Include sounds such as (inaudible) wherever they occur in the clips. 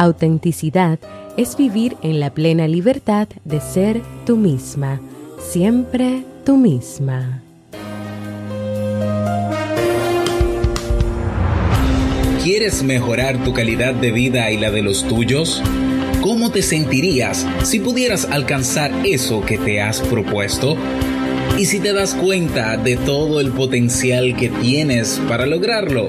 Autenticidad es vivir en la plena libertad de ser tú misma, siempre tú misma. ¿Quieres mejorar tu calidad de vida y la de los tuyos? ¿Cómo te sentirías si pudieras alcanzar eso que te has propuesto? ¿Y si te das cuenta de todo el potencial que tienes para lograrlo?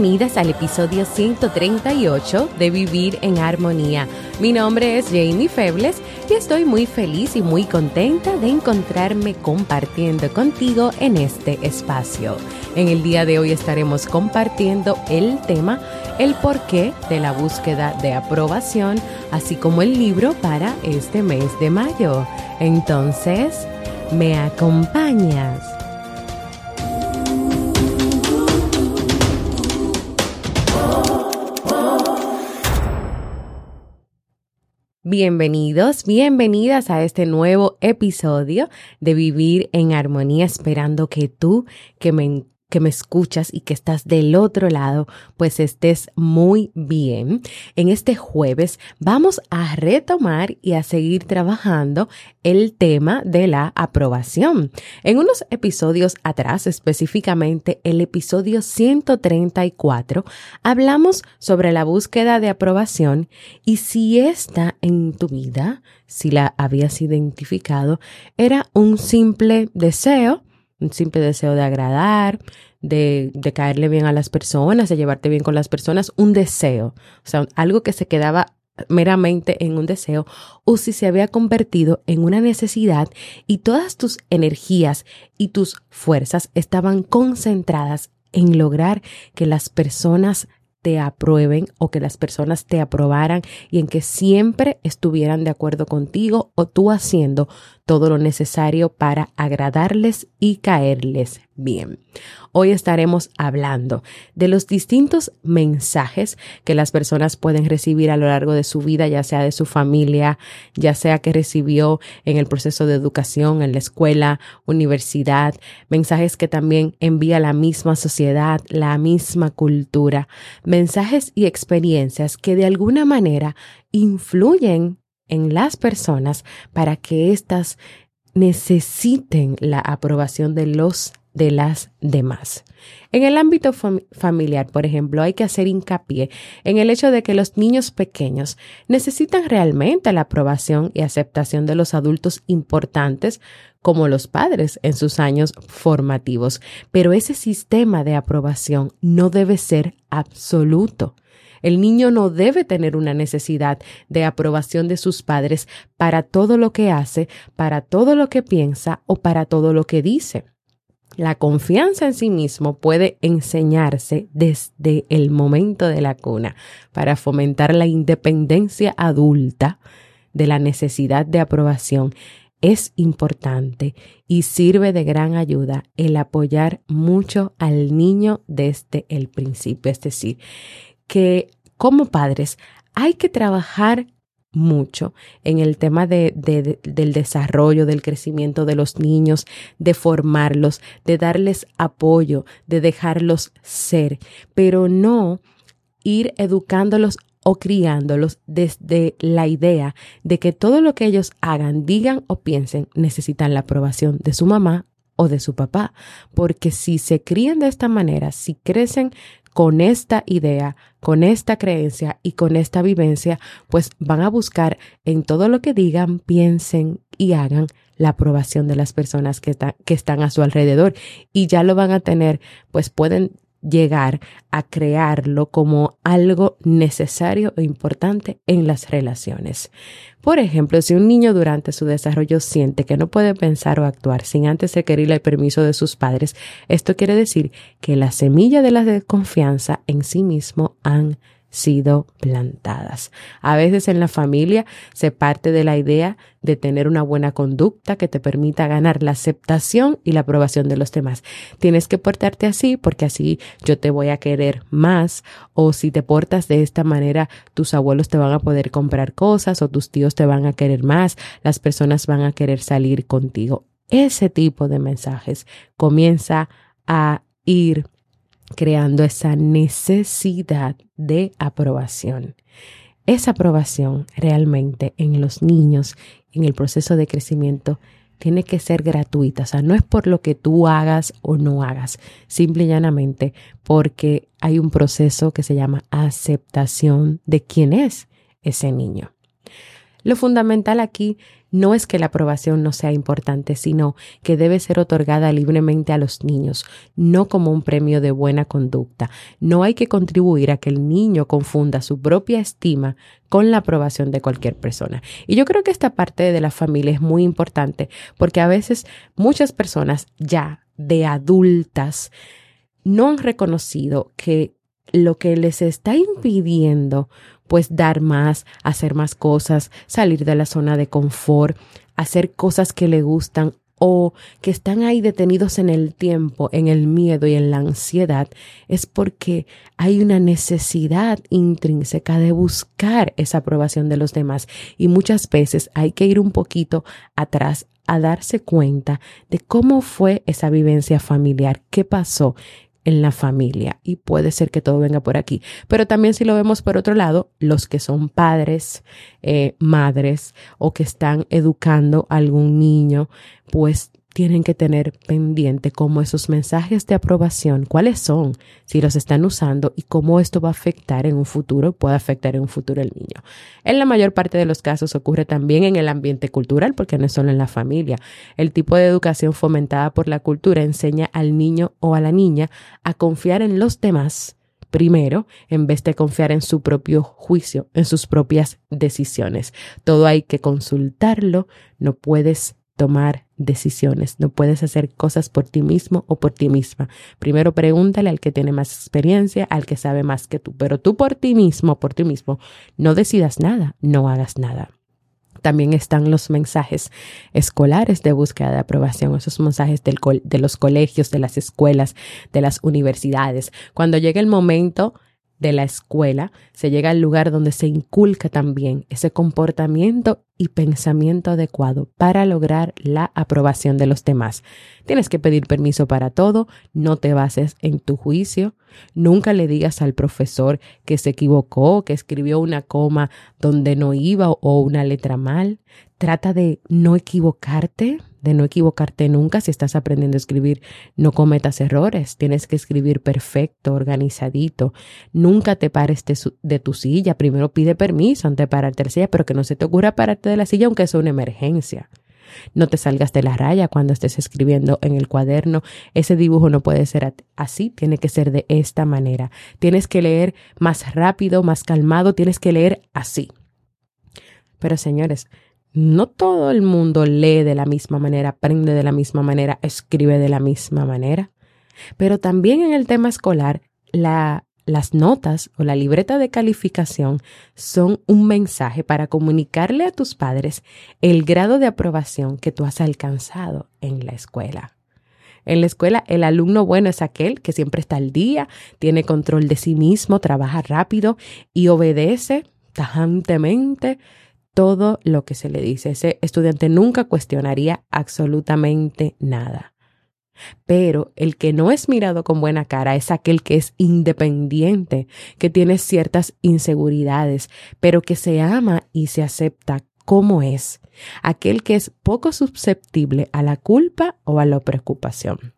Bienvenidas al episodio 138 de Vivir en Armonía. Mi nombre es Jamie Febles y estoy muy feliz y muy contenta de encontrarme compartiendo contigo en este espacio. En el día de hoy estaremos compartiendo el tema El porqué de la búsqueda de aprobación, así como el libro para este mes de mayo. Entonces, ¿me acompañas? Bienvenidos, bienvenidas a este nuevo episodio de Vivir en Armonía, esperando que tú, que me que me escuchas y que estás del otro lado, pues estés muy bien. En este jueves vamos a retomar y a seguir trabajando el tema de la aprobación. En unos episodios atrás, específicamente el episodio 134, hablamos sobre la búsqueda de aprobación y si esta en tu vida, si la habías identificado, era un simple deseo, un simple deseo de agradar, de, de, caerle bien a las personas, de llevarte bien con las personas, un deseo, o sea, algo que se quedaba meramente en un deseo, o si se había convertido en una necesidad y todas tus energías y tus fuerzas estaban concentradas en lograr que las personas te aprueben o que las personas te aprobaran y en que siempre estuvieran de acuerdo contigo o tú haciendo todo lo necesario para agradarles y caerles bien. Hoy estaremos hablando de los distintos mensajes que las personas pueden recibir a lo largo de su vida, ya sea de su familia, ya sea que recibió en el proceso de educación, en la escuela, universidad, mensajes que también envía la misma sociedad, la misma cultura, mensajes y experiencias que de alguna manera influyen en las personas para que éstas necesiten la aprobación de los de las demás. En el ámbito familiar, por ejemplo, hay que hacer hincapié en el hecho de que los niños pequeños necesitan realmente la aprobación y aceptación de los adultos importantes como los padres en sus años formativos, pero ese sistema de aprobación no debe ser absoluto. El niño no debe tener una necesidad de aprobación de sus padres para todo lo que hace, para todo lo que piensa o para todo lo que dice. La confianza en sí mismo puede enseñarse desde el momento de la cuna para fomentar la independencia adulta de la necesidad de aprobación. Es importante y sirve de gran ayuda el apoyar mucho al niño desde el principio, es decir, que como padres hay que trabajar mucho en el tema de, del desarrollo, del crecimiento de los niños, de formarlos, de darles apoyo, de dejarlos ser, pero no ir educándolos o criándolos desde la idea de que todo lo que ellos hagan, digan o piensen necesitan la aprobación de su mamá o de su papá, porque si se crían de esta manera, si crecen con esta idea, con esta creencia y con esta vivencia, pues van a buscar en todo lo que digan, piensen y hagan la aprobación de las personas que, que están a su alrededor. Y ya lo van a tener, pues pueden llegar a crearlo como algo necesario e importante en las relaciones. Por ejemplo, si un niño durante su desarrollo siente que no puede pensar o actuar sin antes requerir el permiso de sus padres, esto quiere decir que la semilla de la desconfianza en sí mismo han sido plantadas. A veces en la familia se parte de la idea de tener una buena conducta que te permita ganar la aceptación y la aprobación de los demás. Tienes que portarte así porque así yo te voy a querer más o si te portas de esta manera tus abuelos te van a poder comprar cosas o tus tíos te van a querer más, las personas van a querer salir contigo. Ese tipo de mensajes comienza a ir creando esa necesidad de aprobación. Esa aprobación realmente en los niños, en el proceso de crecimiento, tiene que ser gratuita. O sea, no es por lo que tú hagas o no hagas, simple y llanamente porque hay un proceso que se llama aceptación de quién es ese niño. Lo fundamental aquí no es que la aprobación no sea importante, sino que debe ser otorgada libremente a los niños, no como un premio de buena conducta. No hay que contribuir a que el niño confunda su propia estima con la aprobación de cualquier persona. Y yo creo que esta parte de la familia es muy importante porque a veces muchas personas ya de adultas no han reconocido que lo que les está impidiendo pues dar más, hacer más cosas, salir de la zona de confort, hacer cosas que le gustan o que están ahí detenidos en el tiempo, en el miedo y en la ansiedad, es porque hay una necesidad intrínseca de buscar esa aprobación de los demás. Y muchas veces hay que ir un poquito atrás a darse cuenta de cómo fue esa vivencia familiar, qué pasó, en la familia y puede ser que todo venga por aquí. Pero también si lo vemos por otro lado, los que son padres, eh, madres o que están educando a algún niño, pues tienen que tener pendiente cómo esos mensajes de aprobación, cuáles son, si los están usando y cómo esto va a afectar en un futuro, puede afectar en un futuro el niño. En la mayor parte de los casos ocurre también en el ambiente cultural, porque no es solo en la familia. El tipo de educación fomentada por la cultura enseña al niño o a la niña a confiar en los demás primero, en vez de confiar en su propio juicio, en sus propias decisiones. Todo hay que consultarlo, no puedes tomar decisiones. No puedes hacer cosas por ti mismo o por ti misma. Primero pregúntale al que tiene más experiencia, al que sabe más que tú, pero tú por ti mismo, por ti mismo, no decidas nada, no hagas nada. También están los mensajes escolares de búsqueda de aprobación, esos mensajes del de los colegios, de las escuelas, de las universidades. Cuando llega el momento de la escuela, se llega al lugar donde se inculca también ese comportamiento y pensamiento adecuado para lograr la aprobación de los demás. Tienes que pedir permiso para todo, no te bases en tu juicio, nunca le digas al profesor que se equivocó, que escribió una coma donde no iba o una letra mal. Trata de no equivocarte, de no equivocarte nunca. Si estás aprendiendo a escribir, no cometas errores. Tienes que escribir perfecto, organizadito. Nunca te pares de, tu silla. Primero pide permiso antes de pararte de la silla, pero que no se te ocurra pararte de la silla aunque sea una emergencia. No te salgas de la raya cuando estés escribiendo en el cuaderno. Ese dibujo no puede ser así, tiene que ser de esta manera. Tienes que leer más rápido, más calmado, tienes que leer así. Pero señores, no todo el mundo lee de la misma manera, aprende de la misma manera, escribe de la misma manera. Pero también en el tema escolar, las notas o la libreta de calificación son un mensaje para comunicarle a tus padres el grado de aprobación que tú has alcanzado en la escuela. En la escuela, el alumno bueno es aquel que siempre está al día, tiene control de sí mismo, trabaja rápido y obedece tajantemente todo lo que se le dice. Ese estudiante nunca cuestionaría absolutamente nada. Pero el que no es mirado con buena cara es aquel que es independiente, que tiene ciertas inseguridades, pero que se ama y se acepta como es, aquel que es poco susceptible a la culpa o a la preocupación.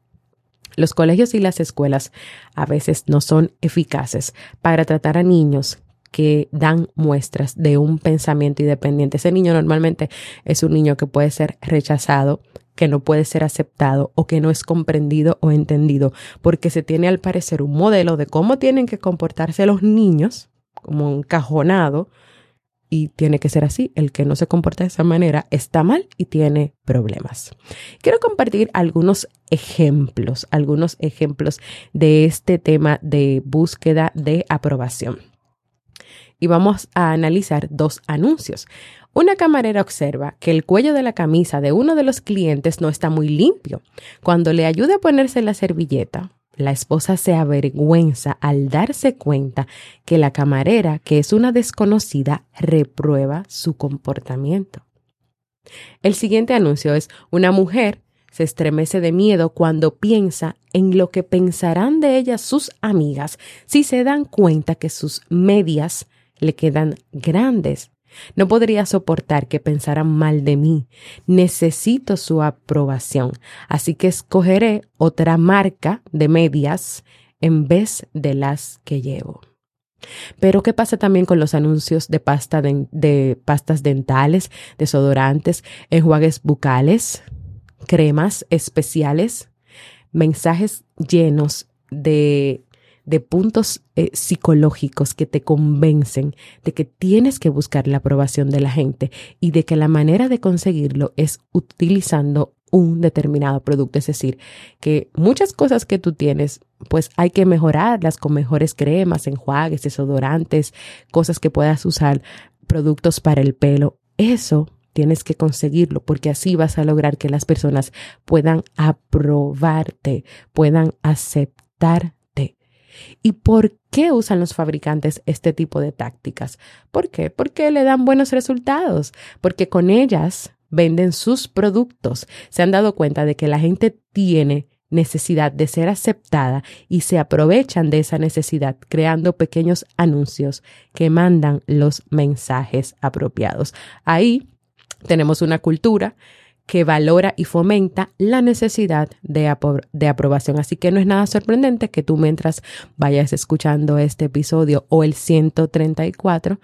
Los colegios y las escuelas a veces no son eficaces para tratar a niños que dan muestras de un pensamiento independiente. Ese niño normalmente es un niño que puede ser rechazado, que no puede ser aceptado o que no es comprendido o entendido, porque se tiene al parecer un modelo de cómo tienen que comportarse los niños, como un cajonado, y tiene que ser así. El que no se comporta de esa manera está mal y tiene problemas. Quiero compartir algunos ejemplos, algunos ejemplos de este tema de búsqueda de aprobación. Y vamos a analizar dos anuncios. Una camarera observa que el cuello de la camisa de uno de los clientes no está muy limpio. Cuando le ayuda a ponerse la servilleta, la esposa se avergüenza al darse cuenta que la camarera, que es una desconocida, reprueba su comportamiento. El siguiente anuncio es una mujer se estremece de miedo cuando piensa en lo que pensarán de ella sus amigas si se dan cuenta que sus medias le quedan grandes. No podría soportar que pensaran mal de mí. Necesito su aprobación. Así que escogeré otra marca de medias en vez de las que llevo. Pero ¿qué pasa también con los anuncios de, pasta de, pastas dentales, desodorantes, enjuagues bucales, cremas especiales, mensajes llenos de de puntos eh, psicológicos que te convencen de que tienes que buscar la aprobación de la gente y de que la manera de conseguirlo es utilizando un determinado producto. Es decir, que muchas cosas que tú tienes, pues hay que mejorarlas con mejores cremas, enjuagues, desodorantes, cosas que puedas usar, productos para el pelo. Eso tienes que conseguirlo porque así vas a lograr que las personas puedan aprobarte, puedan aceptar ¿Y por qué usan los fabricantes este tipo de tácticas? ¿Por qué? Porque le dan buenos resultados, porque con ellas venden sus productos. Se han dado cuenta de que la gente tiene necesidad de ser aceptada y se aprovechan de esa necesidad creando pequeños anuncios que mandan los mensajes apropiados. Ahí tenemos una cultura que valora y fomenta la necesidad de, de, aprobación. Así que no es nada sorprendente que tú mientras vayas escuchando este episodio o el 134,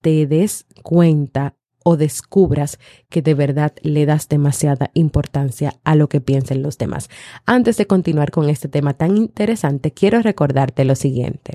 te des cuenta o descubras que de verdad le das demasiada importancia a lo que piensen los demás. Antes de continuar con este tema tan interesante, quiero recordarte lo siguiente.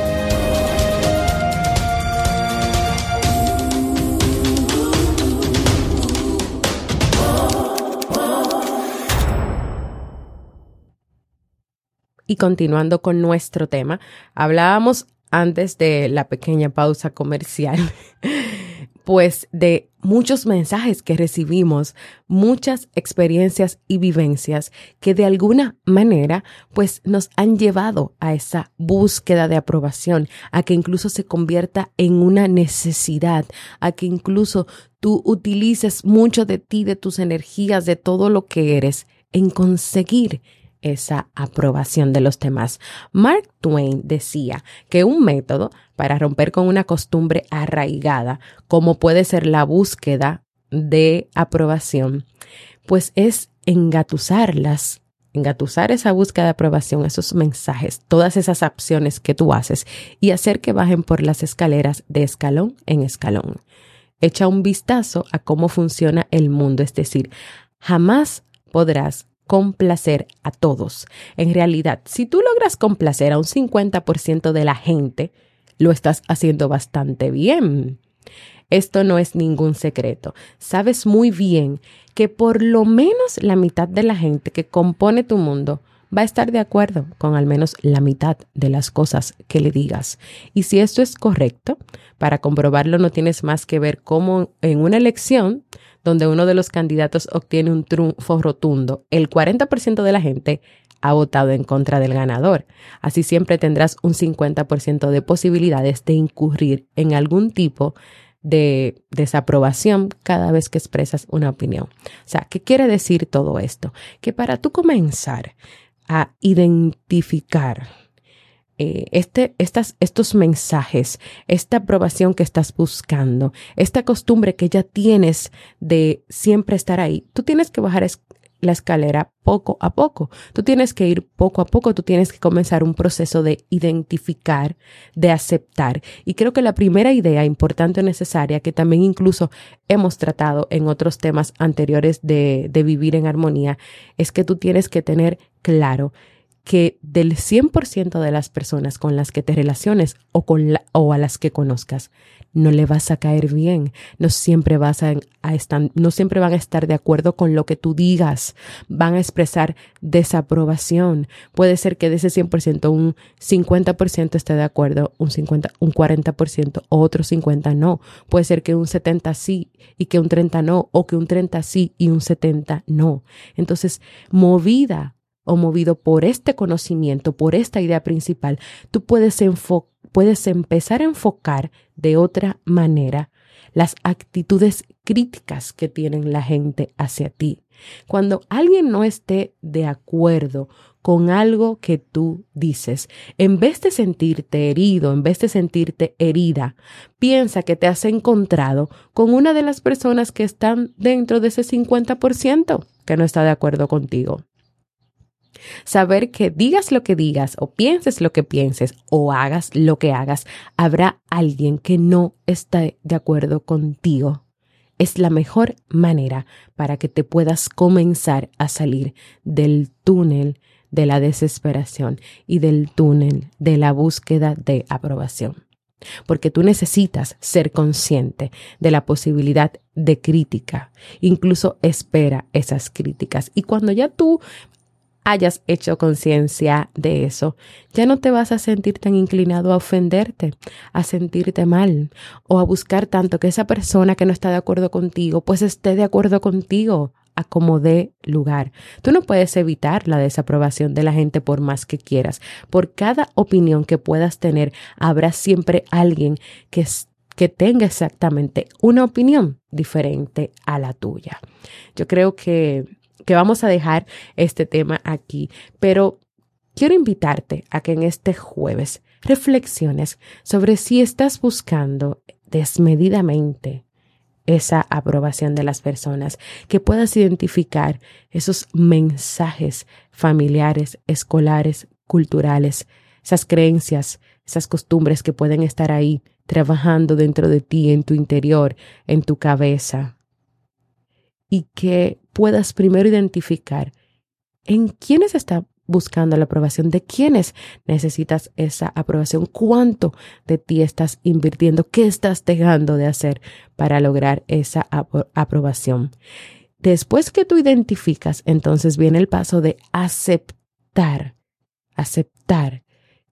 Y continuando con nuestro tema, hablábamos antes de la pequeña pausa comercial, (laughs) pues de muchos mensajes que recibimos, muchas experiencias y vivencias que de alguna manera pues nos han llevado a esa búsqueda de aprobación, a que incluso se convierta en una necesidad, a que incluso tú utilices mucho de ti, de tus energías, de todo lo que eres en conseguir esa aprobación de los demás. Mark Twain decía que un método para romper con una costumbre arraigada, como puede ser la búsqueda de aprobación, pues es engatusarlas, engatusar esa búsqueda de aprobación, esos mensajes, todas esas acciones que tú haces y hacer que bajen por las escaleras de escalón en escalón. Echa un vistazo a cómo funciona el mundo, es decir, jamás podrás complacer a todos. En realidad, si tú logras complacer a un 50% de la gente, lo estás haciendo bastante bien. Esto no es ningún secreto. Sabes muy bien que por lo menos la mitad de la gente que compone tu mundo va a estar de acuerdo con al menos la mitad de las cosas que le digas. Y si esto es correcto, para comprobarlo no tienes más que ver cómo en una elección donde uno de los candidatos obtiene un triunfo rotundo, el 40% de la gente ha votado en contra del ganador. Así siempre tendrás un 50% de posibilidades de incurrir en algún tipo de desaprobación cada vez que expresas una opinión. O sea, ¿qué quiere decir todo esto? Que para tú comenzar a identificar eh, este, estas, estos mensajes, esta aprobación que estás buscando, esta costumbre que ya tienes de siempre estar ahí, tú tienes que bajar la escalera poco a poco. Tú tienes que ir poco a poco, tú tienes que comenzar un proceso de identificar, de aceptar. Y creo que la primera idea importante o necesaria, que también incluso hemos tratado en otros temas anteriores de, de vivir en armonía, es que tú tienes que tener claro que del 100% de las personas con las que te relaciones o, con o a las que conozcas, no le vas a caer bien, no siempre vas a, estar, no siempre van a estar de acuerdo con lo que tú digas, van a expresar desaprobación. Puede ser que de ese 100% un 50% esté de acuerdo, un 50, un 40% o otro 50 no. Puede ser que un 70 sí y que un 30 no, o que un 30 sí y un 70 no. Entonces, movida o movido por este conocimiento, por esta idea principal, tú puedes, puedes empezar a enfocar de otra manera las actitudes críticas que tienen la gente hacia ti. Cuando alguien no esté de acuerdo con algo que tú dices, en vez de sentirte herido, en vez de sentirte herida, piensa que te has encontrado con una de las personas que están dentro de ese 50% que no está de acuerdo contigo. Saber que digas lo que digas o pienses lo que pienses o hagas lo que hagas, habrá alguien que no está de acuerdo contigo. Es la mejor manera para que te puedas comenzar a salir del túnel de la desesperación y del túnel de la búsqueda de aprobación. Porque tú necesitas ser consciente de la posibilidad de crítica. Incluso espera esas críticas. Y cuando ya tú hayas hecho conciencia de eso, ya no te vas a sentir tan inclinado a ofenderte, a sentirte mal o a buscar tanto que esa persona que no está de acuerdo contigo, pues esté de acuerdo contigo a como dé lugar. Tú no puedes evitar la desaprobación de la gente por más que quieras. Por cada opinión que puedas tener, habrá siempre alguien que que tenga exactamente una opinión diferente a la tuya. Yo creo que que vamos a dejar este tema aquí, pero quiero invitarte a que en este jueves reflexiones sobre si estás buscando desmedidamente esa aprobación de las personas, que puedas identificar esos mensajes familiares, escolares, culturales, esas creencias, esas costumbres que pueden estar ahí trabajando dentro de ti, en tu interior, en tu cabeza, y que puedas primero identificar en quiénes está buscando la aprobación, de quiénes necesitas esa aprobación, cuánto de ti estás invirtiendo, qué estás dejando de hacer para lograr esa aprobación. Después que tú identificas, entonces viene el paso de aceptar, aceptar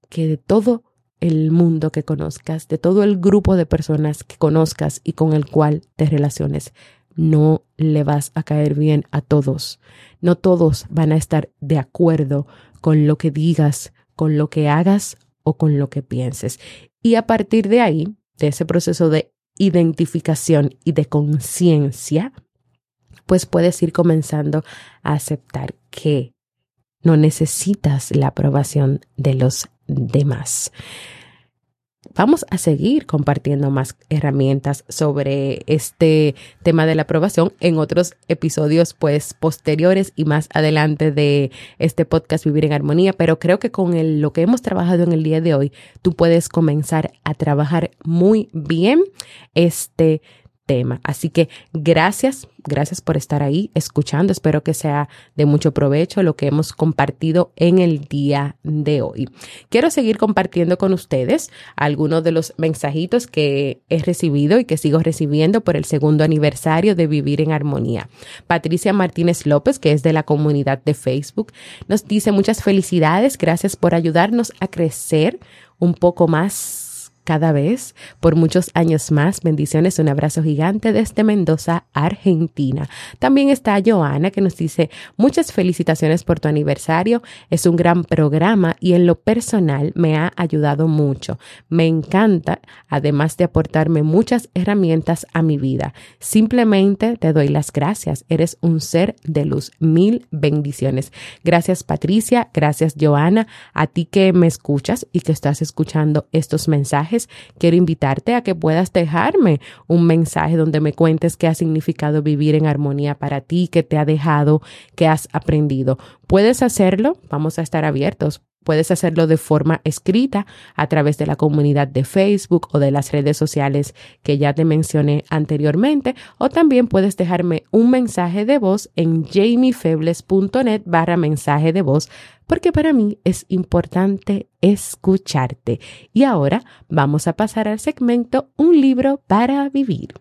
que de todo el mundo que conozcas, de todo el grupo de personas que conozcas y con el cual te relaciones, no le vas a caer bien a todos. No todos van a estar de acuerdo con lo que digas, con lo que hagas o con lo que pienses. Y a partir de ahí, de ese proceso de identificación y de conciencia, pues puedes ir comenzando a aceptar que no necesitas la aprobación de los demás. Vamos a seguir compartiendo más herramientas sobre este tema de la aprobación en otros episodios pues posteriores y más adelante de este podcast Vivir en Armonía, pero creo que con lo que hemos trabajado en el día de hoy, tú puedes comenzar a trabajar muy bien este tema. Así que gracias, gracias por estar ahí escuchando. Espero que sea de mucho provecho lo que hemos compartido en el día de hoy. Quiero seguir compartiendo con ustedes algunos de los mensajitos que he recibido y que sigo recibiendo por el segundo aniversario de Vivir en Armonía. Patricia Martínez López, que es de la comunidad de Facebook, nos dice muchas felicidades, gracias por ayudarnos a crecer un poco más cada vez por muchos años más. Bendiciones, un abrazo gigante desde Mendoza, Argentina. También está Joana que nos dice muchas felicitaciones por tu aniversario. Es un gran programa y en lo personal me ha ayudado mucho. Me encanta, además de aportarme muchas herramientas a mi vida. Simplemente te doy las gracias. Eres un ser de luz. Mil bendiciones. Gracias Patricia, gracias Joana, a ti que me escuchas y que estás escuchando estos mensajes quiero invitarte a que puedas dejarme un mensaje donde me cuentes qué ha significado vivir en armonía para ti, qué te ha dejado, qué has aprendido. Puedes hacerlo, vamos a estar abiertos. Puedes hacerlo de forma escrita a través de la comunidad de Facebook o de las redes sociales que ya te mencioné anteriormente o también puedes dejarme un mensaje de voz en jamiefebles.net barra mensaje de voz porque para mí es importante escucharte. Y ahora vamos a pasar al segmento Un libro para vivir.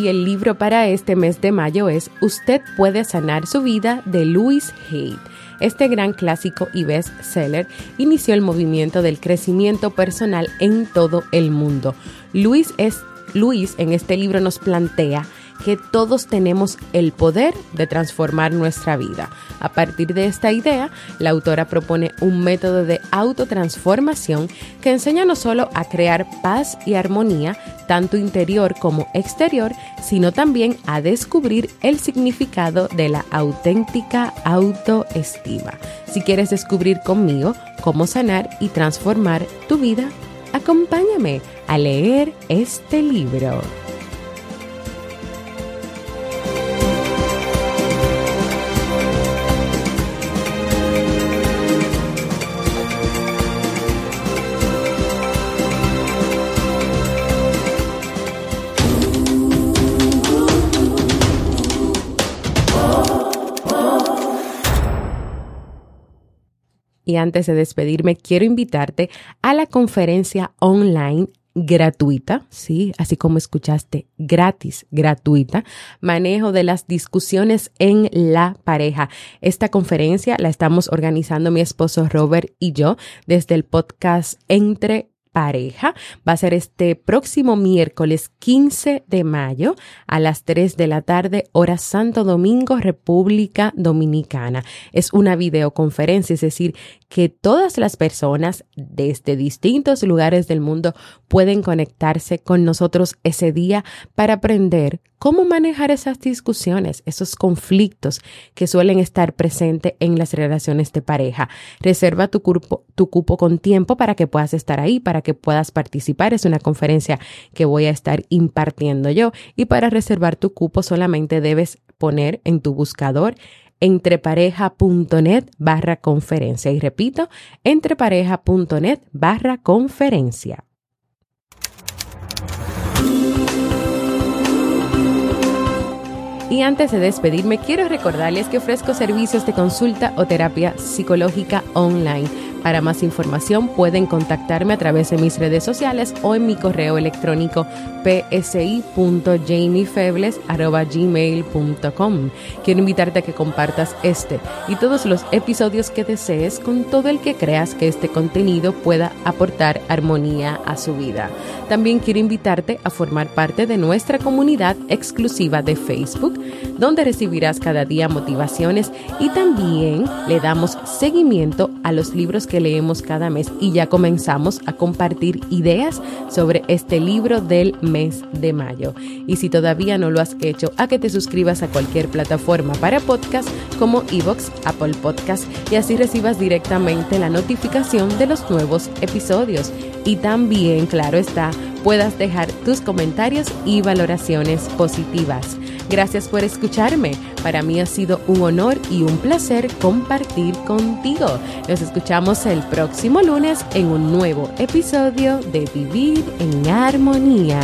Y el libro para este mes de mayo es Usted puede sanar su vida de Louis Hay. Este gran clásico y best-seller inició el movimiento del crecimiento personal en todo el mundo. Luis, es, Luis en este libro nos plantea que todos tenemos el poder de transformar nuestra vida. A partir de esta idea, la autora propone un método de autotransformación que enseña no solo a crear paz y armonía, tanto interior como exterior, sino también a descubrir el significado de la auténtica autoestima. Si quieres descubrir conmigo cómo sanar y transformar tu vida, acompáñame a leer este libro. Y antes de despedirme, quiero invitarte a la conferencia online gratuita, sí, así como escuchaste, gratis, gratuita, manejo de las discusiones en la pareja. Esta conferencia la estamos organizando mi esposo Robert y yo desde el podcast Entre pareja va a ser este próximo miércoles 15 de mayo a las 3 de la tarde, hora Santo Domingo, República Dominicana. Es una videoconferencia, es decir, que todas las personas desde distintos lugares del mundo pueden conectarse con nosotros ese día para aprender cómo manejar esas discusiones, esos conflictos que suelen estar presentes en las relaciones de pareja. Reserva tu, cupo, tu cupo con tiempo para que puedas estar ahí, que puedas participar. Es una conferencia que voy a estar impartiendo yo y para reservar tu cupo solamente debes poner en tu buscador entrepareja.net barra conferencia. Y repito, entrepareja.net barra conferencia. Y antes de despedirme, quiero recordarles que ofrezco servicios de consulta o terapia psicológica online para más información pueden contactarme a través de mis redes sociales o en mi correo electrónico psi.jamiefebles.gmail.com. Quiero invitarte a que compartas este y todos los episodios que desees con todo el que creas que este contenido pueda aportar armonía a su vida. También quiero invitarte a formar parte de nuestra comunidad exclusiva de Facebook, donde recibirás cada día motivaciones y también le damos seguimiento a los libros que leemos cada mes y ya comenzamos a compartir ideas sobre este libro del mes de mayo. Y si todavía no lo has hecho, a que te suscribas a cualquier plataforma para podcast como Evox, Apple Podcast y así recibas directamente la notificación de los nuevos episodios. Y también, claro está, puedas dejar tus comentarios y valoraciones positivas. Gracias por escucharme. Para mí ha sido un honor y un placer compartir contigo. Nos escuchamos el próximo lunes en un nuevo episodio de Vivir en Armonía.